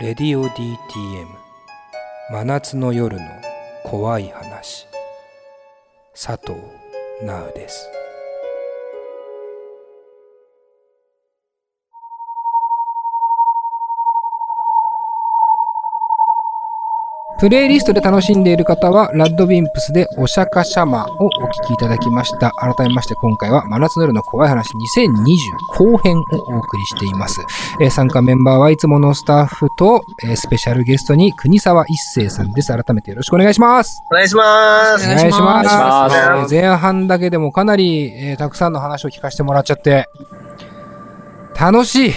レディオ DTM 真夏の夜の怖い話。佐藤直です。プレイリストで楽しんでいる方は、ラッドウィンプスでお釈迦シャマをお聞きいただきました。改めまして今回は真夏の夜の怖い話2020後編をお送りしています。えー参加メンバーはいつものスタッフと、えースペシャルゲストに国沢一生さんです。改めてよろしくお願いします。お願いします。お願いします。お願いしますえー前半だけでもかなり、えーたくさんの話を聞かせてもらっちゃって、楽しい。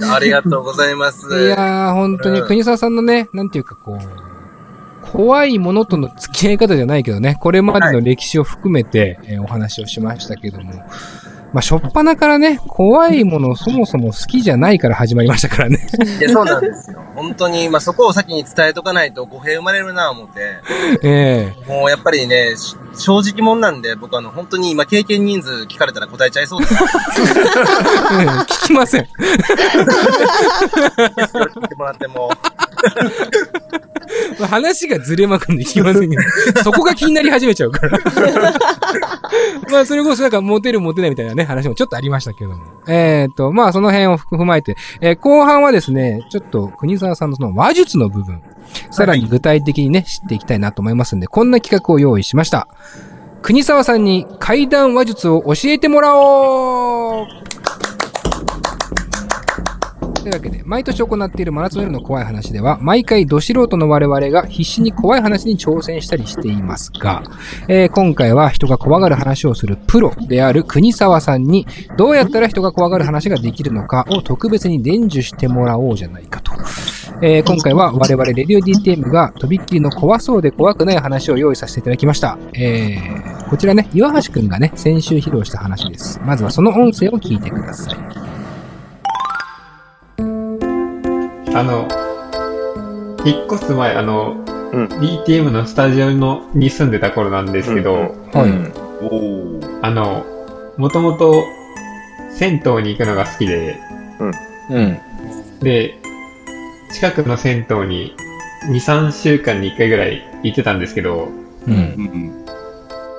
ありがとうございます。いやー、本当にうん国沢さんのね、なんていうかこう、怖いものとの付き合い方じゃないけどね、これまでの歴史を含めて、えーお話をしましたけども、まあ、しょっぱなからね、怖いものそもそも好きじゃないから始まりましたからね。いや、そうなんですよ。本当に、まあ、そこを先に伝えとかないと語弊生まれるなぁ思って、ええもうやっぱりね、し正直者なんで、僕あの、本当に今経験人数聞かれたら答えちゃいそうです。うん聞きません。聞いてもらっても。ま あ話がずれまくんで聞きませんけど、そこが気になり始めちゃうから。まあ、それこそなんか、モテるモテないみたいなね、話もちょっとありましたけども。えっ、と、まあ、その辺を踏まえて、えー後半はですね、ちょっと、国沢さんのその話術の部分、さらに具体的にね、知っていきたいなと思いますんで、こんな企画を用意しました。国沢さんに怪談話術を教えてもらおうというわけで、毎年行っている真夏の夜の怖い話では、毎回ど素人の我々が必死に怖い話に挑戦したりしていますが、えー今回は人が怖がる話をするプロである国沢さんに、どうやったら人が怖がる話ができるのかを特別に伝授してもらおうじゃないかと。えー今回は我々レディオ DTM がとびっきりの怖そうで怖くない話を用意させていただきました。えーこちらね、岩橋くんがね、先週披露した話です。まずはその音声を聞いてください。あの、引っ越す前、あの、うん DTM のスタジオのに住んでた頃なんですけど、うんはい。おーあの、もともと銭湯に行くのが好きで、うん。で、近くの銭湯に2、3週間に1回ぐらい行ってたんですけど、うん。うん。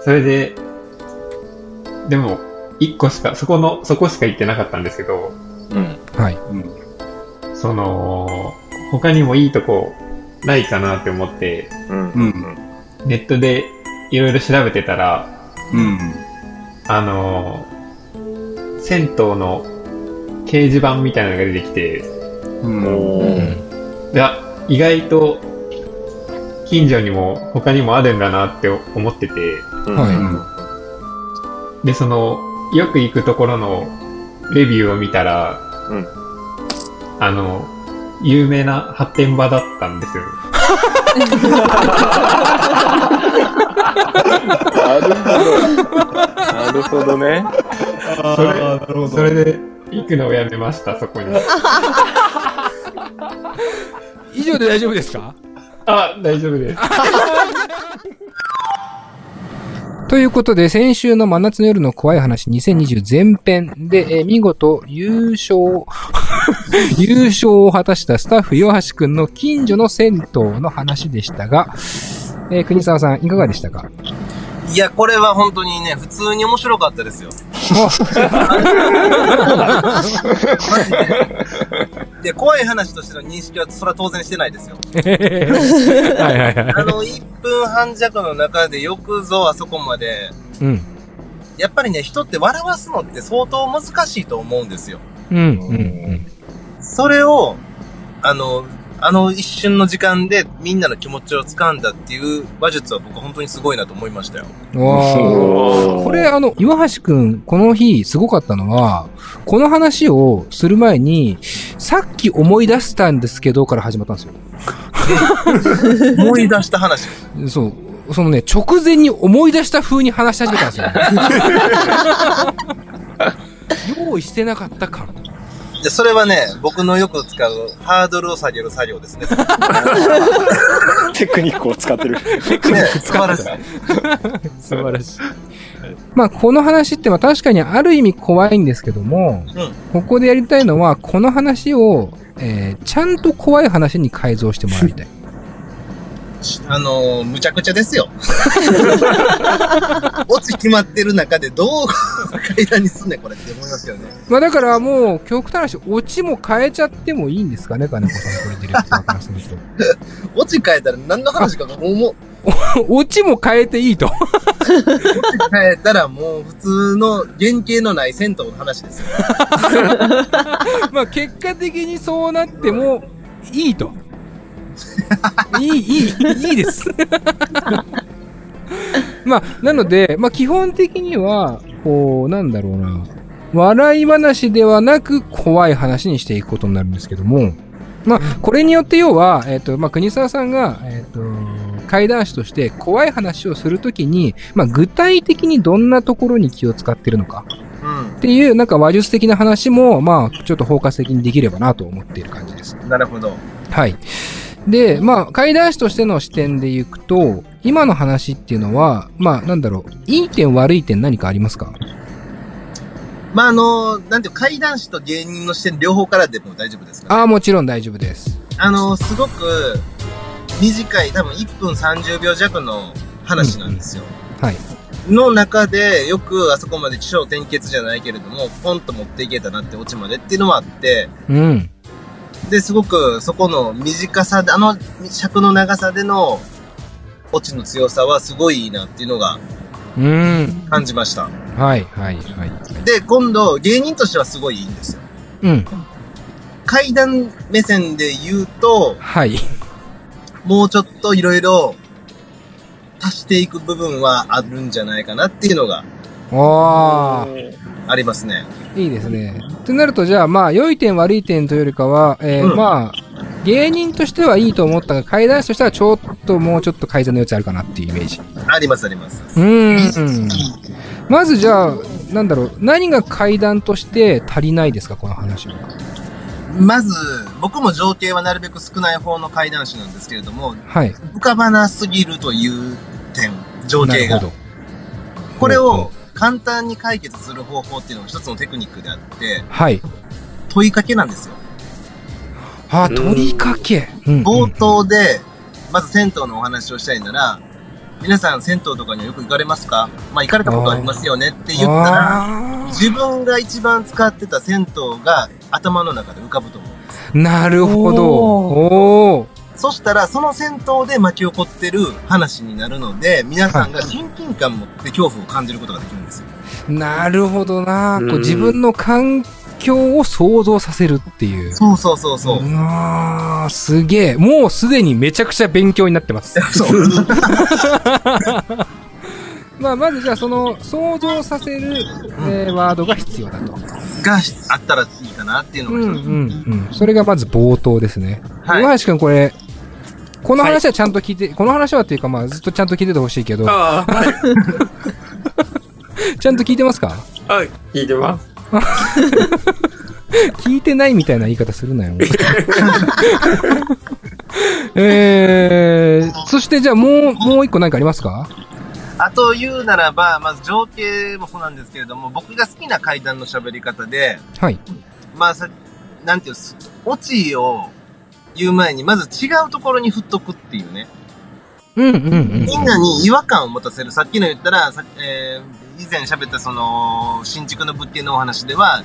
それで、でも、1個しか、そこの、そこしか行ってなかったんですけど、うん。はい。うん。その、他にもいいとこないかなって思って、うん。うん。ネットでいろいろ調べてたら、うん。あのー銭湯の掲示板みたいなのが出てきて、うん。うおーん。であ意外と近所にも他にもあるんだなって思ってて、はいで、その、よく行くところのレビューを見たら、うんあの、有名な発展場だったんですよ。なるほど。なるほどね。それそれで行くのをやめました、そこに。以上で大丈夫ですか？あ、大丈夫です。ということで、先週の真夏の夜の怖い話2020前編で、えー見事優勝、優勝を果たしたスタッフ岩橋くんの近所の銭湯の話でしたが、えー国沢さんいかがでしたか？いや、これは本当にね、普通に面白かったですよ。で。で、怖い話としての認識は、それは当然してないですよ。はいはいはい。あの、1分半弱の中でよくぞあそこまで、うん。やっぱりね、人って笑わすのって相当難しいと思うんですよ。うん。うん。それを、あの、あの一瞬の時間でみんなの気持ちを掴んだっていう話術は僕本当にすごいなと思いましたよ。うん。わーこれ、あの、岩橋くん、この日、すごかったのは、この話をする前に、さっき思い出したんですけど、から始まったんですよ。思い出した話。そう。そのね、直前に思い出した風に話し始めたんですよ。用意してなかった感。で、それはね、僕のよく使うハードルを下げる作業ですね。ね、テクニックを使ってる。素晴らしい。素晴らしい。まあ、この話ってまあ確かにある意味怖いんですけども、うんここでやりたいのは、この話を、えーちゃんと怖い話に改造してもらいたい。あのー、むちゃくちゃですよ。オチ決まってる中でどう階段にすんねん、これって思いますよね。まあだからもう、極端な話、オチも変えちゃってもいいんですかね、金子さん、これディレクターからすると。オチ変えたら何の話かが思う。オチも変えていいと。変えたらもう普通の原型のない銭湯の話ですよ。まあ結果的にそうなってもいいと。いい、いい、いいです。まあ、なので、まあ基本的には、こう、なんだろうな。笑い話ではなく怖い話にしていくことになるんですけども、まあ、これによって要は、えっ、と、まあ、国沢さんが、えっ、と、怪談師として怖い話をするときに、まあ、具体的にどんなところに気を使ってるのか。っていう、なんか話術的な話も、まあ、ちょっと包括的にできればなと思っている感じです。うん。なるほど。はい。で、まあ、怪談師としての視点でいくと、今の話っていうのは、まあ、なんだろう、いい点悪い点何かありますか？まあ、あのー、なんていう、怪談師と芸人の視点両方からでも大丈夫ですか、ああ、もちろん大丈夫です。あのー、すごく短い、多分1分30秒弱の話なんですよ。はい。の中で、よくあそこまで起承転結じゃないけれども、ポンと持っていけたなってオチまでっていうのもあって、うん。で、すごくそこの短さで、あの尺の長さでのオチの強さはすごいいいなっていうのがうん。感じました。はい、はい、はい。で、今度、芸人としてはすごいいいんですよ。うん。階段目線で言うと、はい。もうちょっといろいろ足していく部分はあるんじゃないかなっていうのがああ、ありますね。いいですね。ってなると、じゃあ、まあ、良い点悪い点というよりかは、えーうんまあ、芸人としてはいいと思ったが、怪談師としてはちょっともうちょっと改善の余地あるかなっていうイメージ。ありますあります。うーん。まずじゃあ、なんだろう、何が階段として足りないですか、この話は。まず、僕も情景はなるべく少ない方の階段師なんですけれども、はい。浮かばなすぎるという点、情景がなるほ。ど。これを簡単に解決する方法っていうのが一つのテクニックであって、はい。問いかけなんですよ。あー、うん取りかけ。うん冒頭で、まず銭湯のお話をしたいなら、皆さん銭湯とかにはよく行かれますか？まあ行かれたことありますよねって言ったら、あ自分が一番使ってた銭湯が頭の中で浮かぶと思うんです。ーなるほど。おおー。そしたら、その銭湯で巻き起こってる話になるので、皆さんが親近感を持って恐怖を感じることができるんですよ。なるほどな。こううん自分の環境を想像させるっていう。そうそうそうそう。うわーすげえ。もうすでにめちゃくちゃ勉強になってます。そう。まあ、まずじゃあその想像させる、えーワードが必要だと。があったらいいかなっていうのうんが一つ。うんうん。それがまず冒頭ですね。はい岩橋くんこれ、この話はちゃんと聞いて、この話はっていうかまあずっとちゃんと聞いててほしいけど、はい。ちゃんと聞いてますか？はい。聞いてます。聞いてないみたいな言い方するなよ。えー、そしてじゃあもう、もう一個何かありますか？あと言うならば、まず情景もそうなんですけれども、僕が好きな階段の喋り方で、はい。まあさ、なんていう、オチを言う前に、まず違うところに振っとくっていうね。うんうんうん。みんなに違和感を持たせる。さっきの言ったら、さえー、以前喋ったその、新築の物件のお話では、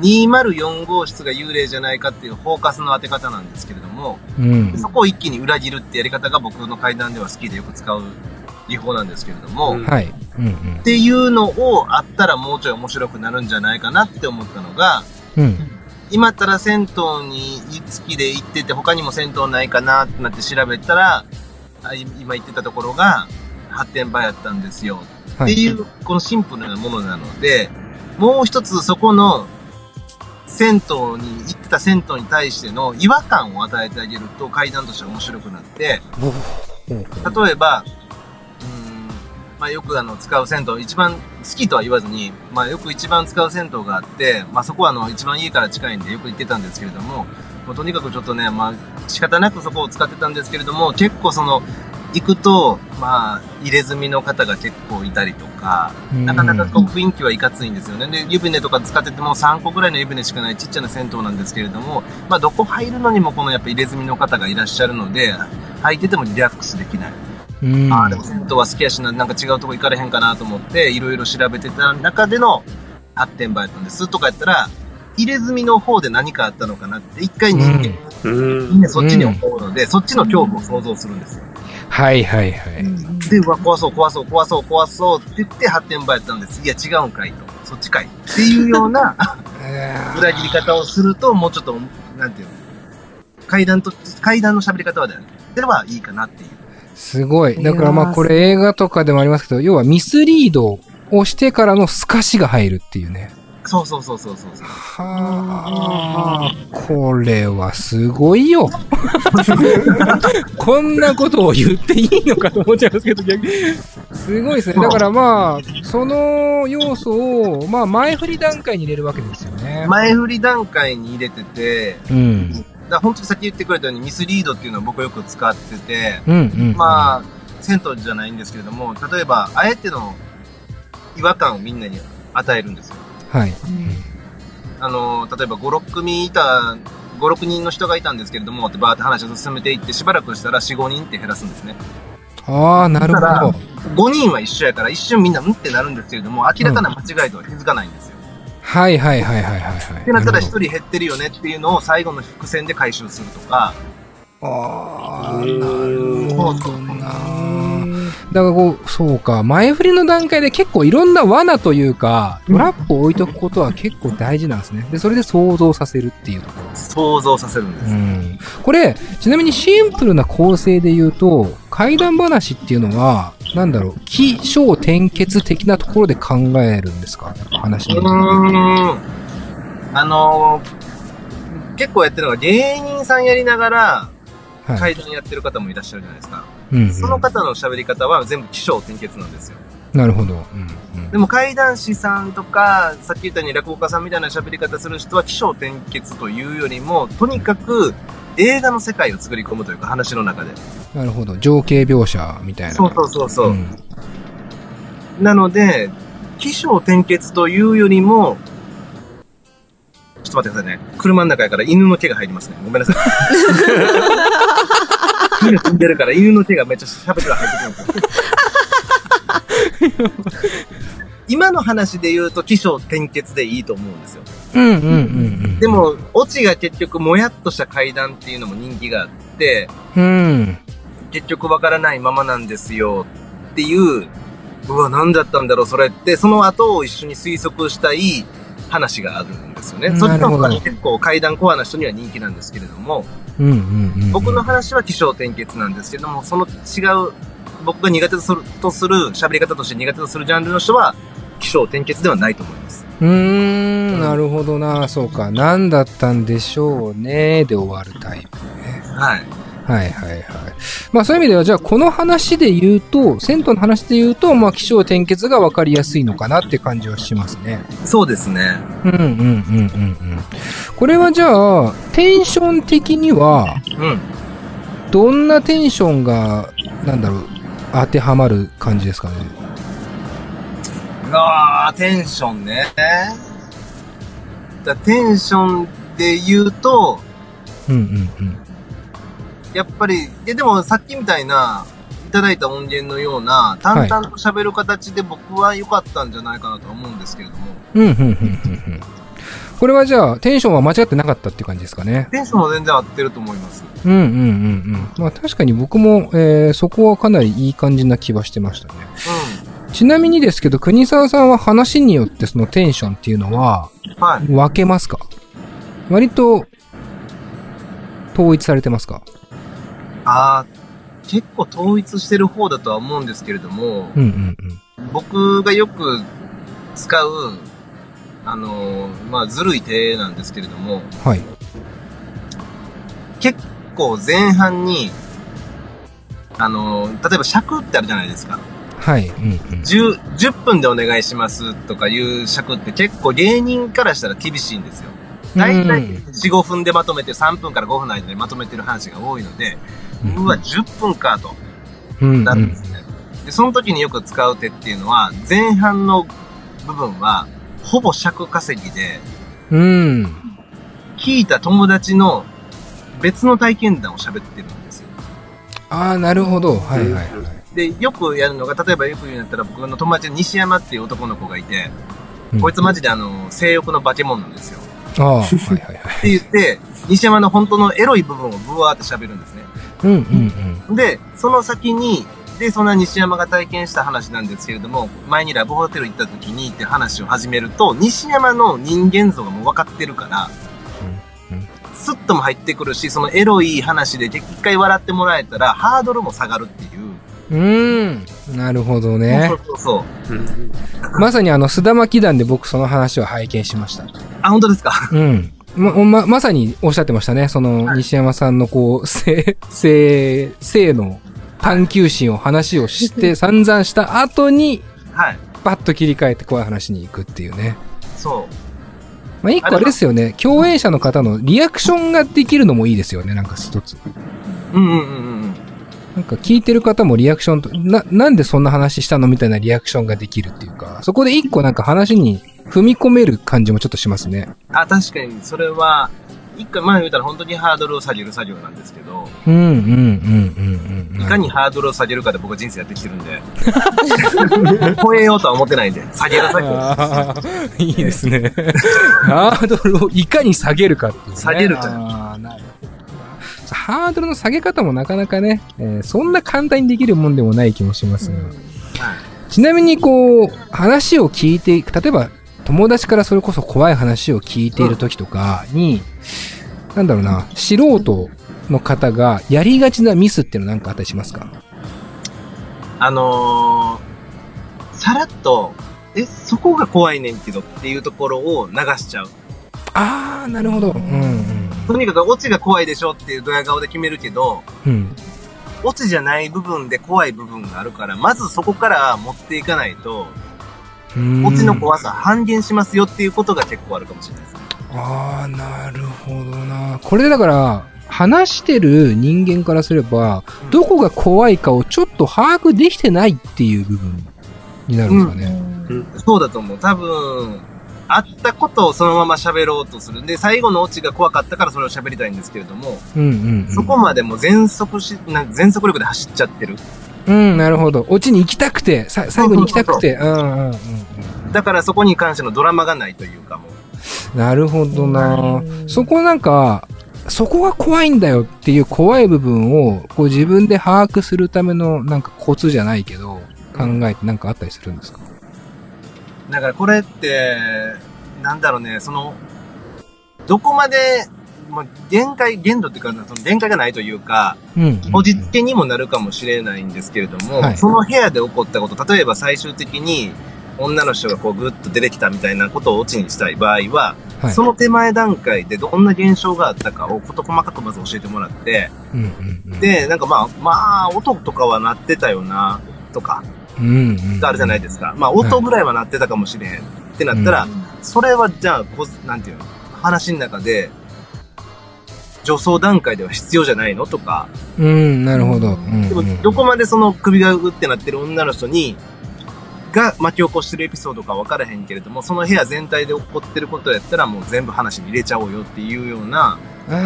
204号室が幽霊じゃないかっていうフォーカスの当て方なんですけれども、うん。そこを一気に裏切るってやり方が僕の階段では好きでよく使う技法なんですけれども、うんはい。うんっていうのをあったらもうちょい面白くなるんじゃないかなって思ったのが、うん。うん。今ったら銭湯に好きで行ってて他にも銭湯ないかなってなって調べたら、今言ってたところが発展場やったんですよ。はい。っていう、このシンプルなものなので、もう一つそこの銭湯に行ってた銭湯に対しての違和感を与えてあげると階段として面白くなって、例えば、まあよくあの使う銭湯、一番好きとは言わずに、まあよく一番使う銭湯があって、まあそこはあの一番家から近いんでよく行ってたんですけれども、もうとにかくちょっとね、まあ仕方なくそこを使ってたんですけれども、結構その、行くと、まあ、入れ墨の方が結構いたりとか、うんなかなかこう雰囲気はいかついんですよね。で、湯船とか使ってても3個ぐらいの湯船しかないちっちゃな銭湯なんですけれども、まあ、どこ入るのにもこのやっぱ入れ墨の方がいらっしゃるので、入っててもリラックスできない。うん。ああ、でも銭湯は好きやしな、なんか違うとこ行かれへんかなと思って、いろいろ調べてた中での発展場やったんです。とかやったら、入れ墨の方で何かあったのかなって、一回人間、うん。みんなそっちに思うので、そっちの恐怖を想像するんですよ。はいはいはい。で、うわ、怖そう、怖そう、怖そう、怖そうって言って発展場やったんです。いや、違うんかいと。そっちかい。っていうような 裏切り方をすると、もうちょっと、なんていうの、階段と、階段の喋り方はだよね。ではいいかなっていう。すごい。だからまあこれ映画とかでもありますけど、要はミスリードをしてからの透かしが入るっていうね。そうそうそうそうそうそう。はあ、これはすごいよ。こんなことを言っていいのかと思っちゃいますけど、逆に。すごいですね。だからまあ、その要素を、まあ前振り段階に入れるわけですよね。前振り段階に入れてて、うん。だ本当にさっき言ってくれたようにミスリードっていうのは僕よく使ってて、うんうん。まあ、銭湯じゃないんですけれども、例えば、あえての違和感をみんなに与えるんですよ。あ、はい。あの、例えば5、6組いた、5、6人の人がいたんですけれども、ってバーって話を進めていって、しばらくしたら4、5人って減らすんですね。ああ、なるほど。5人は一緒やから一瞬みんなうんってなるんですけれども、明らかな間違いとは気づかないんですよ。はいはいはいはいはいはい。ってなったら1るほど人減ってるよねっていうのを最後の伏線で回収するとか、ああ、なうんるほどな。だからこう、そうか、前振りの段階で結構いろんな罠というか、トラップを置いとくことは結構大事なんですね。で、それで想像させるっていうところ。想像させるんです。うん。これ、ちなみにシンプルな構成で言うと、怪談話っていうのは、なんだろう、起承転結的なところで考えるんですか？話うの。ーん。あのー結構やってるのが芸人さんやりながらはい。階段やってる方もいらっしゃるじゃないですか。うんうんその方の喋り方は全部起承転結なんですよ。なるほど。うんうんでも怪談師さんとか、さっき言ったように落語家さんみたいな喋り方する人は起承転結というよりも、とにかく映画の世界を作り込むというか話の中で。なるほど。情景描写みたいな。そうそうそうそう。んなので、起承転結というよりも、ちょっと待ってくださいね。車の中やから犬の毛が入りますね。ごめんなさい。犬踏んでるから犬の毛がめっちゃ喋ってる入ってくるんですよ。今の話で言うと起承転結でいいと思うんですよ。うんうんうんうん。で、も、オチが結局もやっとした階段っていうのも人気があって、うん。結局わからないままなんですよっていう、うわ、何だったんだろう、それって、その後を一緒に推測したい話があるんですよね。そっちの方が結構階段コアな人には人気なんですけれども、うんうんうん。僕の話は起承転結なんですけども、その違う、僕が苦手とする、とする喋り方として苦手とするジャンルの人は、起承転結ではないと思います。うーん、なるほどな。そうか。何だったんでしょうね。で終わるタイプね。はい。はいはいはい。まあそういう意味では、じゃあこの話で言うと、銭湯の話で言うと、まあ気象転結が分かりやすいのかなって感じはしますね。そうですね。うんうんうんうんうん。これはじゃあ、テンション的には、うん。どんなテンションが、なんだろう、当てはまる感じですかね？うわー、テンションね。だテンションで言うと、うんうんうん。やっぱり、ででもさっきみたいな、いただいた音源のような、淡々と喋る形で僕は良かったんじゃないかなとは思うんですけれども、うん、うん、うん、うん。うんこれはじゃあ、テンションは間違ってなかったっていう感じですかね。テンションも全然合ってると思います。うん、うん、うん、うん。まあ確かに僕も、えー、そこはかなりいい感じな気はしてましたね。ちなみにですけど、国沢さんは話によってそのテンションっていうのはうん。はい。分けますか？割と、統一されてますか？あー、結構統一してる方だとは思うんですけれども、うん、うん、僕がよく使う、あのーまあ、ずるい手なんですけれども、うん。はい。結構前半に、あのー例えば尺ってあるじゃないですか。はい。うん、うん。10, 10分でお願いしますとかいう尺って結構芸人からしたら厳しいんですよ。大体うん4、5分でまとめて3分から5分の間でまとめてる話が多いので、うわ、10分かと。うん。なるんですね。で、その時によく使う手っていうのは、前半の部分は、ほぼ尺稼ぎで、うん。聞いた友達の別の体験談を喋ってるんですよ。ああ、なるほど。はいはいはい。で、よくやるのが、例えばよく言うんだったら、僕の友達に西山っていう男の子がいて、うんこいつマジであの、性欲の化け物なんですよ。ああ、はいはいはい。って言って、西山の本当のエロい部分をブワーって喋るんですね。うんうんで、その先に、で、そんな西山が体験した話なんですけれども、前にラブホテル行った時にって話を始めると、西山の人間像がもう分かってるから、うんうんスッとも入ってくるし、そのエロい話で一回笑ってもらえたら、ハードルも下がるっていう。うん。うーん。なるほどねそ。うそうそう。うんまさにあの、須田巻団で僕その話を拝見しました。あ、本当ですか？うん。ま、ま、まさにおっしゃってましたね。その、はい西山さんのこう、性、性、性の探求心を話をして 散々した後に、はい。パッと切り替えて怖い話に行くっていうね。そう。まあ、一個あれですよね。共演者の方のリアクションができるのもいいですよね。なんか一つ。うんうんうんうん。なんか聞いてる方もリアクションと、な、なんでそんな話したのみたいなリアクションができるっていうか、そこで一個なんか話に踏み込める感じもちょっとしますね。あ、確かに、それは、一回前言うたら本当にハードルを下げる作業なんですけど、うんうんうんうんうん。いかにハードルを下げるかで僕は人生やってきてるんで、超えようとは思ってないんで、下げる作業。いいですね。ハードルをいかに下げるかっていう、ね。下げるかハードルの下げ方もなかなかね、えーそんな簡単にできるもんでもない気もしますが。はいちなみにこう、話を聞いて、例えば友達からそれこそ怖い話を聞いている時とかに、なんだろうな、素人の方がやりがちなミスっていうのなんかあったりしますか？あのー、さらっと、え、そこが怖いねんけどっていうところを流しちゃう。あー、なるほど。うんうん。とにかくオチが怖いでしょっていうドヤ顔で決めるけど、うん。オチじゃない部分で怖い部分があるから、まずそこから持っていかないと、うんオチの怖さ半減しますよっていうことが結構あるかもしれないですね。ああ、なるほどな。これでだから、話してる人間からすれば、どこが怖いかをちょっと把握できてないっていう部分になるんですかね。そうだと思う。多分、あったことをそのまま喋ろうとする。で、最後のオチが怖かったからそれを喋りたいんですけれども、うんうん、うん。そこまでも全速し、なん全速力で走っちゃってる。うん、なるほど。オチに行きたくて、さ最後に行きたくて。うんうんうんだからそこに関してのドラマがないというかもう。うん。なるほどな。そこなんか、そこが怖いんだよっていう怖い部分を、こう自分で把握するためのなんかコツじゃないけど、考えてなんかあったりするんですか？だからこれって、なんだろうね、その、どこまで、もう限界、限度っていうか、その限界がないというか、うん。こじつけにもなるかもしれないんですけれども、はい。その部屋で起こったこと、例えば最終的に女の人がこうグッと出てきたみたいなことをオチにしたい場合は、はい。その手前段階でどんな現象があったかを事細かくまず教えてもらって、で、なんかまあ、まあ、音とかは鳴ってたよな、とか、があるじゃないですか。まあ、音ぐらいは鳴ってたかもしれへんってなったら、それはじゃあこ、なんていうの、話の中で、助走段階では必要じゃないのとか、うん、なるほど。うんでもうん、どこまでその首がうってなってる女の人に、が巻き起こしてるエピソードか分からへんけれども、その部屋全体で起こってることやったらもう全部話に入れちゃおうよっていうような、ああ、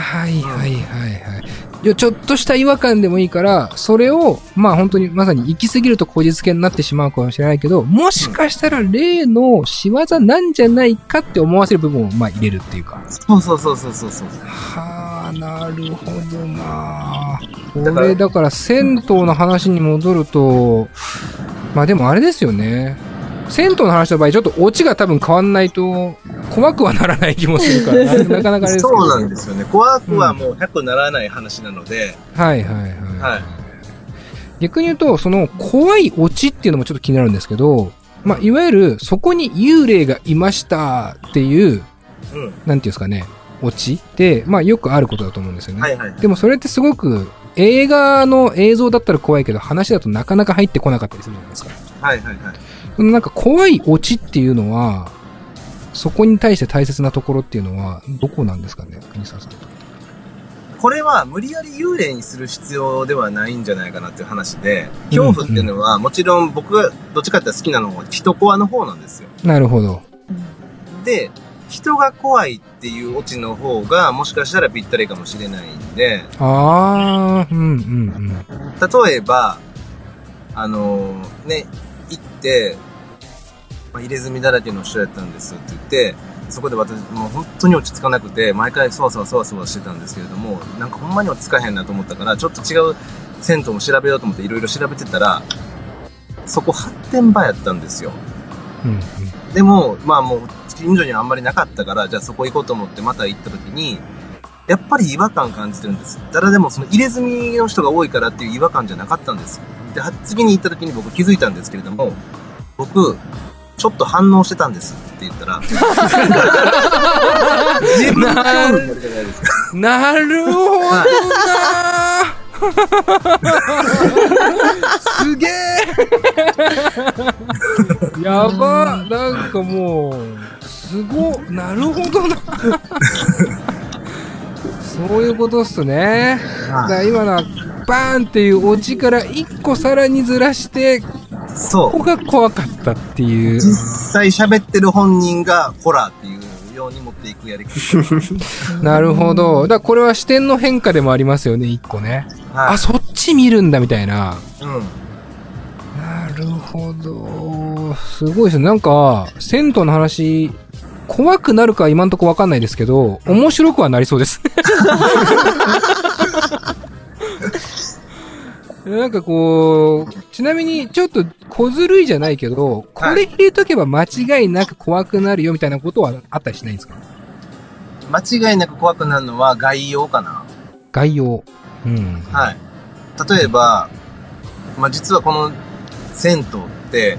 はいはいはいはい。いやちょっとした違和感でもいいから、それを、まあ本当にまさに行き過ぎるとこじつけになってしまうかもしれないけど、もしかしたら例の仕業なんじゃないかって思わせる部分をまあ入れるっていうか。そうそうそうそうそうそう。はあ、なるほどなだからこれだから銭湯の話に戻ると、まあでもあれですよね。銭湯の話の場合、ちょっとオチが多分変わんないと、怖くはならない気もするから、な なかなかあれですけど。そうなんですよね。怖くはもう100ならない話なので、はいはいはい。はい逆に言うと、その怖いオチっていうのもちょっと気になるんですけど、まあ、いわゆるそこに幽霊がいましたっていう、うん。なんていうんですかね、オチって、まあよくあることだと思うんですよね。はいはい。でもそれってすごく映画の映像だったら怖いけど話だとなかなか入ってこなかったりするじゃないですか。はいはいはい。そのなんか怖いオチっていうのは、そこに対して大切なところっていうのはどこなんですかね、国沢さん。これは無理やり幽霊にする必要ではないんじゃないかなっていう話で、恐怖っていうのは、もちろん僕がどっちかって好きなのは人コアの方なんですよ。なるほど。で、人が怖いっていうオチの方が、もしかしたらぴったりかもしれないんで、ああ、うんうんうん。例えば、あのね、行って、まあ、入れ墨だらけの人やったんですって言って、そこで私、もう本当に落ち着かなくて、毎回そわそわそわそわしてたんですけれども、なんかほんまに落ち着かへんなと思ったから、ちょっと違う銭湯も調べようと思っていろいろ調べてたら、そこ発展場やったんですよ。うんうんでも、まあもう、近所にはあんまりなかったから、じゃあそこ行こうと思ってまた行った時に、やっぱり違和感感じてるんです。誰でもその入れ墨の人が多いからっていう違和感じゃなかったんです。で、は次に行った時に僕気づいたんですけれども、僕、ちょっと反応してたんですって言ったら、自分なるじゃないですか？なるほどな すげえ やばなんかもう、すごなるほどな そういうことっすね。だから今のは、バーンっていうオチから一個さらにずらして、そう。ここが怖かったっていう。実際喋ってる本人がホラーっていうように持っていくやり方。なるほど。だからこれは視点の変化でもありますよね、一個ね。はいあ、そっち見るんだみたいな。うん。なるほど。すごいですね。なんか、銭湯の話、怖くなるか今んとこわかんないですけど、面白くはなりそうです。なんかこう、ちなみにちょっと小ずるいじゃないけど、これ入れとけば間違いなく怖くなるよみたいなことはあったりしないんですか？間違いなく怖くなるのは概要かな。概要。うん。はい。例えば、まあ、実はこの銭湯って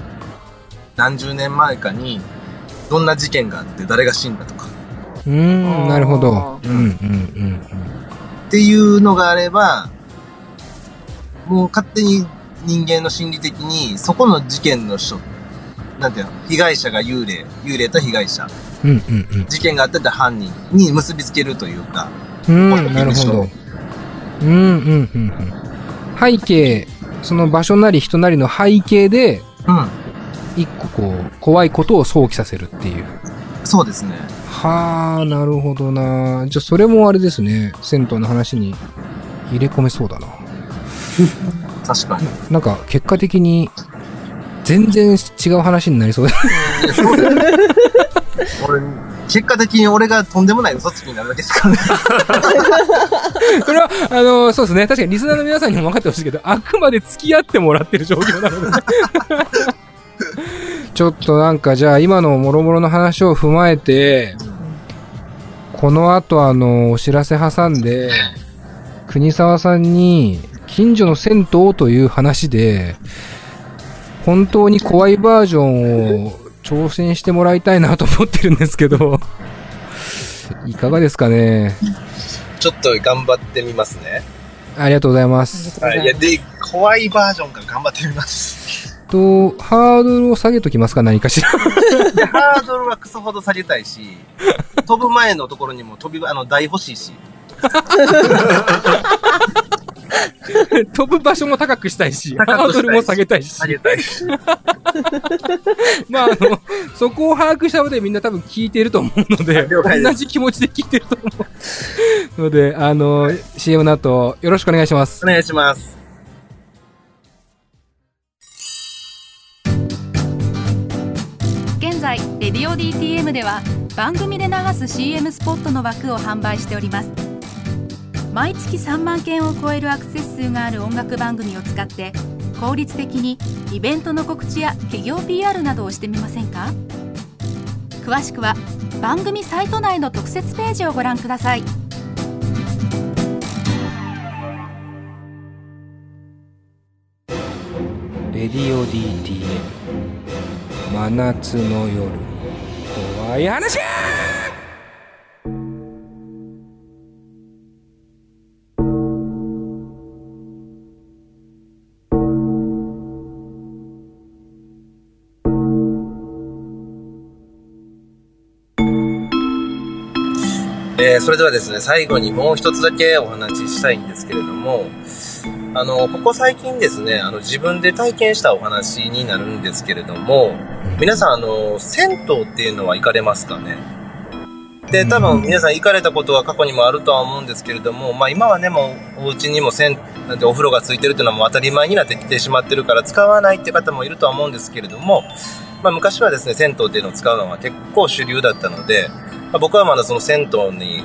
何十年前かにどんな事件があって誰が死んだとかうーん、なるほど。ーうん、うん、うん。っていうのがあれば、もう勝手に人間の心理的にそこの事件の人、なんていうの、被害者が幽霊、幽霊と被害者、うん、うん、うん。事件があってた犯人に結びつけるというか、うん、なるほど。うん、うん、うん、うん。背景、その場所なり人なりの背景で、うん、一個こう、怖いことを想起させるっていう。そうですね。はあ、なるほどな。じゃあ、それもあれですね。銭湯の話に入れ込めそうだな。確かに。なんか、結果的に、全然違う話になりそうだ。結果的に俺がとんでもない嘘つきになるだけですからね。これは、あの、そうですね。確かにリスナーの皆さんにも分かってほしいけど、あくまで付き合ってもらってる状況なので。ちょっとなんか、じゃあ今のもろもろの話を踏まえて、この後あの、お知らせ挟んで、国沢さんに、近所の銭湯という話で、本当に怖いバージョンを挑戦してもらいたいなと思ってるんですけど、いかがですかね？ちょっと頑張ってみますね。ありがとうございます。はい。いや、で、怖いバージョンから頑張ってみます。と、ハードルを下げときますか？何かしら。で、ハードルはクソほど下げたいし、飛ぶ前のところにも飛び、あの、台欲しいし。飛ぶ場所も高くしたいし、ハードルも下げたいし下。げたいし。まあ、あの、そこを把握した上でみんな多分聞いてると思うので、同じ気持ちで聞いてると思う。ので、あの、CM の後、よろしくお願いしますお。願いします。現在レディオ DTM では番組で流す CM スポットの枠を販売しております毎月3万件を超えるアクセス数がある音楽番組を使って効率的にイベントの告知や企業 PR などをしてみませんか？詳しくは番組サイト内の特設ページをご覧ください。レディオ DTM 真夏の夜怖い話えーそれではですね、最後にもう一つだけお話ししたいんですけれども、あの、ここ最近ですね、あの、自分で体験したお話になるんですけれども、皆さん、あの、銭湯っていうのは行かれますかね？で、多分皆さん行かれたことは過去にもあるとは思うんですけれども、まあ今はね、もうお家にも銭なんてお風呂がついてるっていうのはもう当たり前になってきてしまってるから使わないって方もいるとは思うんですけれども、まあ昔はですね、銭湯っていうのを使うのは結構主流だったので、まあ、僕はまだその銭湯に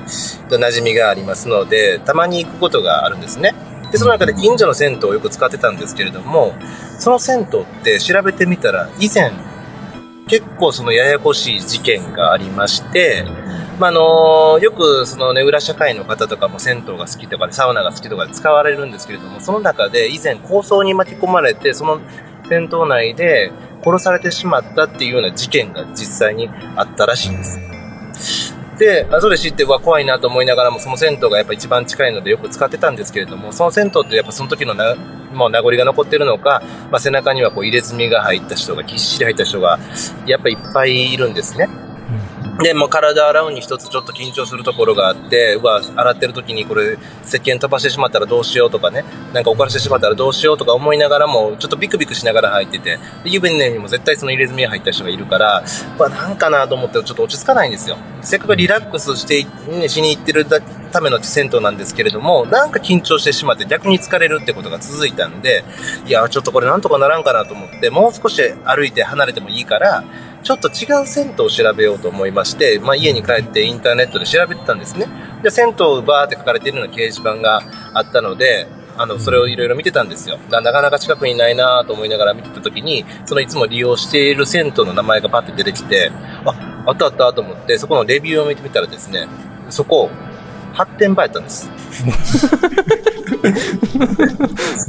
馴染みがありますので、たまに行くことがあるんですね。で、その中で近所の銭湯をよく使ってたんですけれども、その銭湯って調べてみたら、以前、結構そのややこしい事件がありまして、まあ、のよくそのね、裏社会の方とかも銭湯が好きとかで、サウナが好きとかで使われるんですけれども、その中で以前抗争に巻き込まれて、その銭湯内で殺されてしまったっていうような事件が実際にあったらしいんです。で、後で知って、は、怖いなと思いながらも、その銭湯がやっぱ一番近いのでよく使ってたんですけれども、その銭湯ってやっぱその時のな、もう名残が残ってるのか、まあ、背中にはこう入れ墨が入った人が、ぎっしり入った人が、やっぱいっぱいいるんですね。で、も体洗うに一つちょっと緊張するところがあって、うわ、洗ってる時にこれ、石鹸飛ばしてしまったらどうしようとかね、なんか怒らせてしまったらどうしようとか思いながらも、ちょっとビクビクしながら入ってて、湯船にも絶対その入れ墨入った人がいるから、うわ、なんかなと思ってちょっと落ち着かないんですよ。せっかくリラックスして、ね、しに行ってるための銭湯なんですけれども、なんか緊張してしまって逆に疲れるってことが続いたんで、いや、ちょっとこれなんとかならんかなと思って、もう少し歩いて離れてもいいから、ちょっと違う銭湯を調べようと思いまして、まあ、家に帰ってインターネットで調べてたんですね。で、銭湯バーって書かれているような掲示板があったので、あの、それをいろいろ見てたんですよ。だなかなか近くにないなと思いながら見てた時に、そのいつも利用している銭湯の名前がパッて出てきて、あ、あったあったと思って、そこのレビューを見てみたらですね、そこ、発展場やったんです。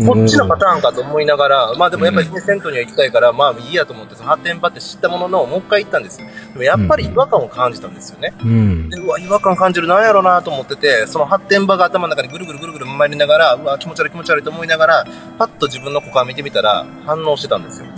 こっちのパターンかと思いながら、まあでもやっぱりね、銭湯には行きたいから、まあいいやと思って、その発展場って知ったものの、もう一回行ったんです。でもやっぱり違和感を感じたんですよね。うん。で、うわ、違和感感じるなんやろうなと思ってて、その発展場が頭の中にぐるぐるぐるぐる回りながら、うわ、気持ち悪い気持ち悪いと思いながら、パッと自分の股間見てみたら、反応してたんですよ。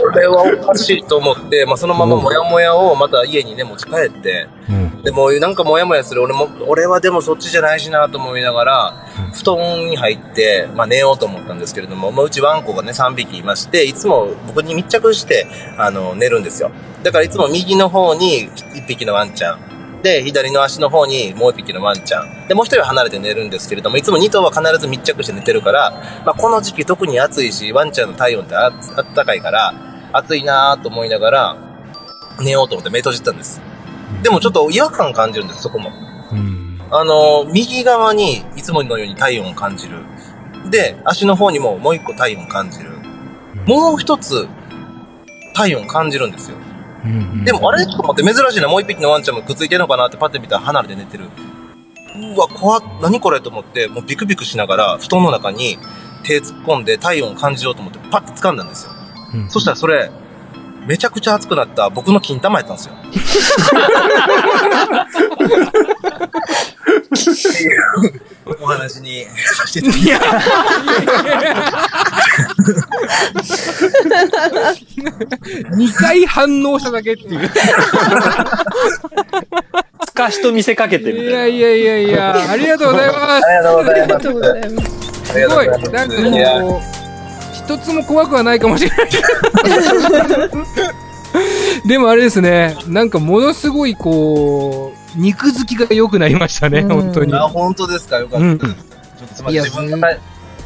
これはおかしいと思って、まあそのままモヤモヤをまた家にね、持ち帰って、うん。でもなんかモヤモヤする俺も、俺はでもそっちじゃないしなと思いながら、布団に入って、まあ寝ようと思ったんですけれども、まあうちワンコがね3匹いまして、いつも僕に密着して、あの、寝るんですよ。だからいつも右の方に1匹のワンちゃん。で、左の足の方にもう1匹のワンちゃん。で、もう1人は離れて寝るんですけれども、いつも2頭は必ず密着して寝てるから、まあこの時期特に暑いし、ワンちゃんの体温ってああったかいから、暑いなぁと思いながら、寝ようと思って目閉じたんです。でもちょっと違和感感じるんです、そこも。うん。あの、右側にいつものように体温を感じる。で、足の方にももう一個体温感じる。もう一つ、体温感じるんですよ。うん。でも、あれと思って珍しいな、もう一匹のワンちゃんもくっついてるのかなってパッて見たら離れて寝てる。うわ、怖っ、何これと思って、もうビクビクしながら、布団の中に手突っ込んで体温を感じようと思って、パッて掴んだんですよ。うんそしたらそれ、めちゃくちゃ熱くなった僕の金玉やったんですよ。お話にさせていただきます。2回反応しただけっていう。すかしと見せかけていみたいやいやいやいや、ありがとうございます。ありがとうございます。す。ごい。なんかいやこう、一つも怖くはないかもしれない。でもあれですね、なんかものすごいこう、肉付きが良くなりましたね、うん本当に。あ、本当ですか？よかった。うんちょっとすみません。いや自分の話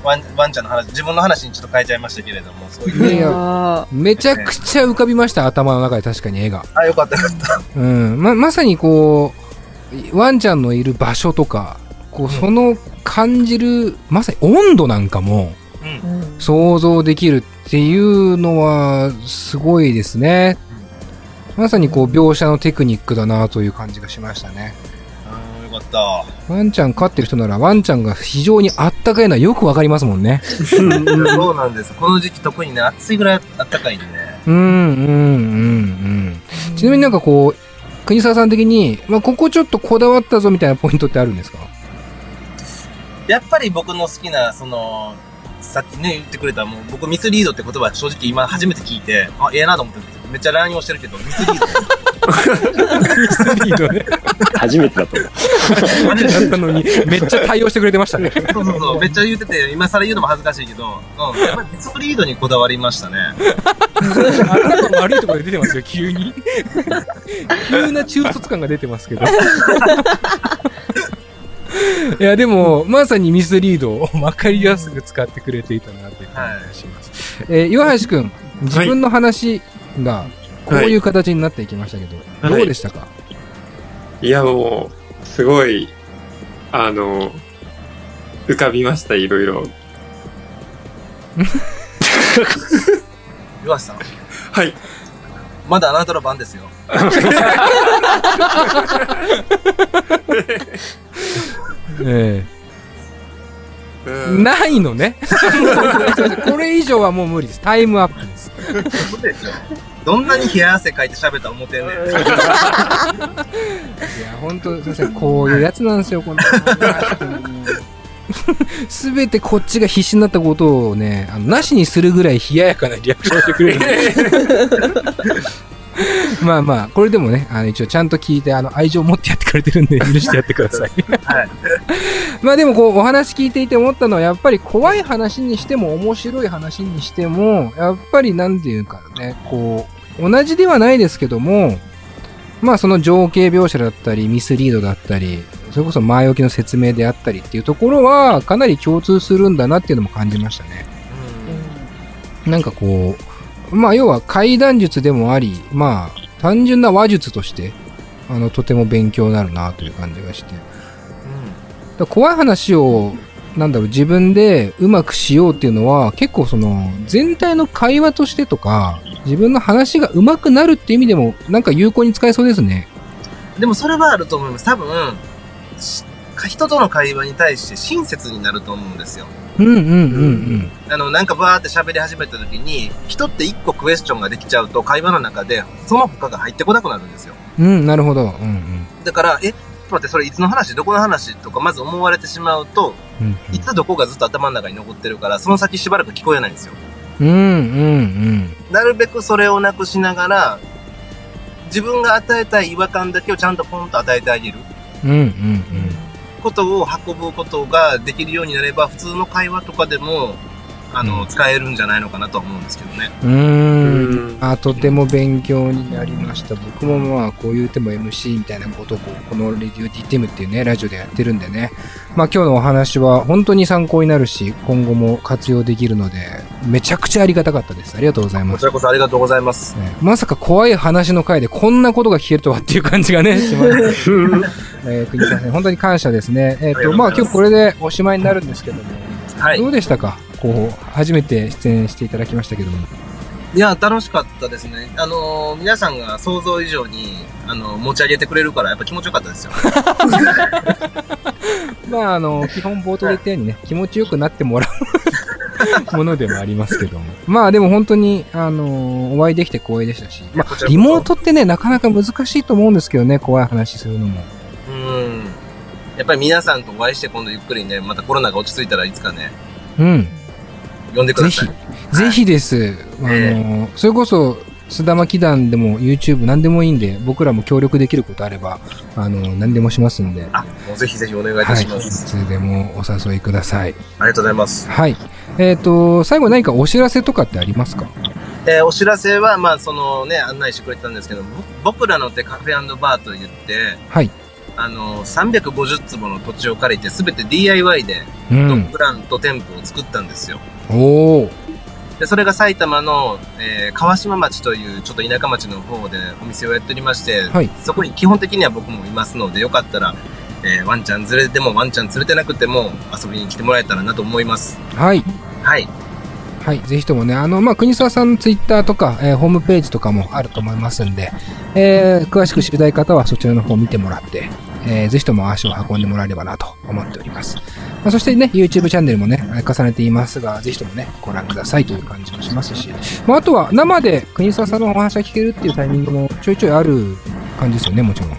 ワンワンちゃんの話、自分の話にちょっと変えちゃいましたけれども、そういう。いやあめちゃくちゃ浮かびました、頭の中で確かに絵が。あ、よかったよかった。うん。ま、まさにこう、ワンちゃんのいる場所とか、こう、その感じる、まさに温度なんかもうん。想像できるっていうのは、すごいですね。まさにこう、描写のテクニックだなという感じがしましたね。うん、よかった。ワンちゃん飼ってる人なら、ワンちゃんが非常にあったかいのはよくわかりますもんね。そうなんです。この時期特にね、暑いぐらいあったかいんでね。うん、うん、うん、うん。ちなみになんかこう、国沢さん的に、まあ、ここちょっとこだわったぞみたいなポイントってあるんですか？やっぱり僕の好きな、その、さっきね、言ってくれた、もう僕ミスリードって言葉正直今初めて聞いて、あ、ええなと思ってめっちゃ乱用してるけど、ミスリード。ミスリードね。初めてだと思う。だったのに、めっちゃ対応してくれてましたね。そうそうそう、めっちゃ言ってて、今更言うのも恥ずかしいけど、うん、やっぱりミスリードにこだわりましたね。頭悪いところで出てますよ、急に。急な中卒感が出てますけど。いや、でも、まさにミスリードを分かりやすく使ってくれていたなという感じがします。えー岩橋くん、自分の話が、こういう形になっていきましたけど、はいどうでしたか、いや、もう、すごい、あの、浮かびました、いろいろ。岩橋さん、はい。まだあなたの番ですよ。えうえんないのね。これ以上はもう無理です。タイムアップです。どんなに冷や汗かいて喋ったら思ってんねん。いや、本当すいません。こういうやつなんですよ、この。すべてこっちが必死になったことをね、あのなしにするぐらい冷ややかなリアクションしてくれる。まあまあ、これでもね、あの一応ちゃんと聞いて、あの愛情を持ってやってくれてるんで、許してやってください。はい。まあでもこう、お話聞いていて思ったのは、やっぱり怖い話にしても、面白い話にしても、やっぱりなんていうかね、こう、同じではないですけども、まあその情景描写だったり、ミスリードだったり、それこそ前置きの説明であったりっていうところは、かなり共通するんだなっていうのも感じましたね。なんかこう、まあ要は怪談術でもあり、まあ単純な話術として、あの、とても勉強になるなという感じがして。だ怖い話を、なんだろう、自分でうまくしようっていうのは、結構その、全体の会話としてとか、自分の話が上手くなるっていう意味でも、なんか有効に使えそうですね。でもそれはあると思います。多分、し人との会話に対して親切になると思うんですよ。うんうんうんあの、なんかバーって喋り始めた時に、人って一個クエスチョンができちゃうと、会話の中で、その他が入ってこなくなるんですよ。うん。うん、なるほど。うんうん。だから、え、ちょっと待って、それいつの話どこの話とか、まず思われてしまうと、うんいつどこがずっと頭の中に残ってるから、その先しばらく聞こえないんですよ。うんうんうん。なるべくそれをなくしながら、自分が与えたい違和感だけをちゃんとポンと与えてあげるうんうんことを運ぶことができるようになれば、普通の会話とかでも、あの、うん使えるんじゃないのかなとは思うんですけどね。うん。あ、とても勉強になりました。僕もまあ、こう言うても MC みたいなことをこう、このレディオ DTM っていうね、ラジオでやってるんでね。まあ今日のお話は本当に参考になるし、今後も活用できるので、めちゃくちゃありがたかったです。ありがとうございますこち。らこそありがとうございます。ねまさか怖い話の回でこんなことが聞けるとはっていう感じがね、します。えー、国さん、本当に感謝ですね。えっ、ありがとと、まあ今日これでおしまいになるんですけども、はい。どうでしたか？こう、初めて出演していただきましたけども。いや、楽しかったですね。あのー皆さんが想像以上に、あの持ち上げてくれるから、やっぱ気持ちよかったですよ。まあ、あの、基本冒頭で言ったようにね、気持ちよくなってもらう ものでもありますけども。まあでも本当に、あの、お会いできて光栄でしたし、まあ、リモートってね、なかなか難しいと思うんですけどね、怖い話するのも。うん。やっぱり皆さんとお会いして今度ゆっくりね、またコロナが落ち着いたらいつかね、うん。ぜひ呼んでください。、ぜひです。あの、えそれこそ、須田巻団でも YouTube 何でもいいんで、僕らも協力できることあれば、あの、何でもしますんで、あ、もうぜひぜひお願いいたはい。いします。つでもお誘いください。ありがとうございます。はい。えっ、と、最後何かお知らせとかってありますか？えーお知らせは、まあ、そのね、案内してくれてたんですけど、ぼ僕らの手カフェバーと言って、はい。あの、350坪の土地を借りて、すべて DIY で、うドッん。グランと店舗を作ったんですよ。おー。で、それが埼玉の、えー川島町というちょっと田舎町の方でお店をやっておりまして、はいそこに基本的には僕もいますので、よかったら、えーワンちゃん連れてもワンちゃん連れてなくても遊びに来てもらえたらなと思います。はい。はい。はい。ぜひともね、あの、まあ、国沢さんのツイッターとか、えーホームページとかもあると思いますんで、えー詳しく知りたい方はそちらの方を見てもらって、えーぜひとも足を運んでもらえればなと思っております。まあ、そしてね、YouTube チャンネルもね、重ねていますが、ぜひともね、ご覧くださいという感じもしますし、まあ、あとは生で国沢さんのお話が聞けるっていうタイミングもちょいちょいある感じですよね、もちろん。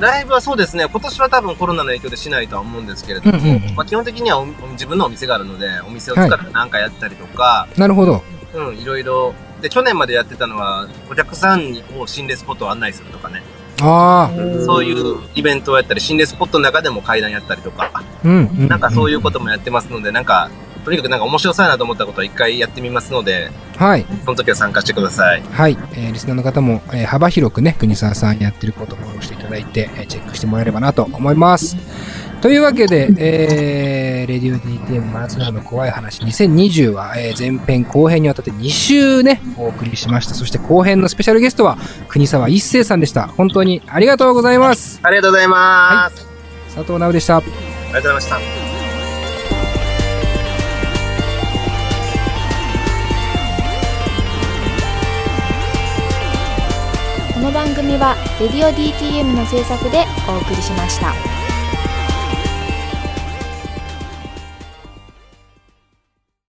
ライブはそうですね、今年は多分コロナの影響でしないとは思うんですけれども、うんうんうんまあ、基本的にはお自分のお店があるので、お店を使って何かやったりとか、なるほど。うん、いろいろで、去年までやってたのは、お客さんを心霊スポットを案内するとかね。ああ、そういうイベントをやったり、心霊スポットの中でも階段やったりとか、うん、うん。なんかそういうこともやってますので、なんか、とにかくなんか面白そうやなと思ったことを一回やってみますので、はい。その時は参加してください。はい。えーリスナーの方も、えー幅広くね、国沢さんやってることをフォローしていただいて、えーチェックしてもらえればなと思います。というわけで、えー、レディオ DTM 真夏の怖い話2020は、えー前編後編にわたって2週ね、お送りしました。そして後編のスペシャルゲストは国沢一生さんでした。本当にありがとうございます。ありがとうございます。佐藤直でした。ありがとうございました。この番組は「レディオ DTM」の制作でお送りしました。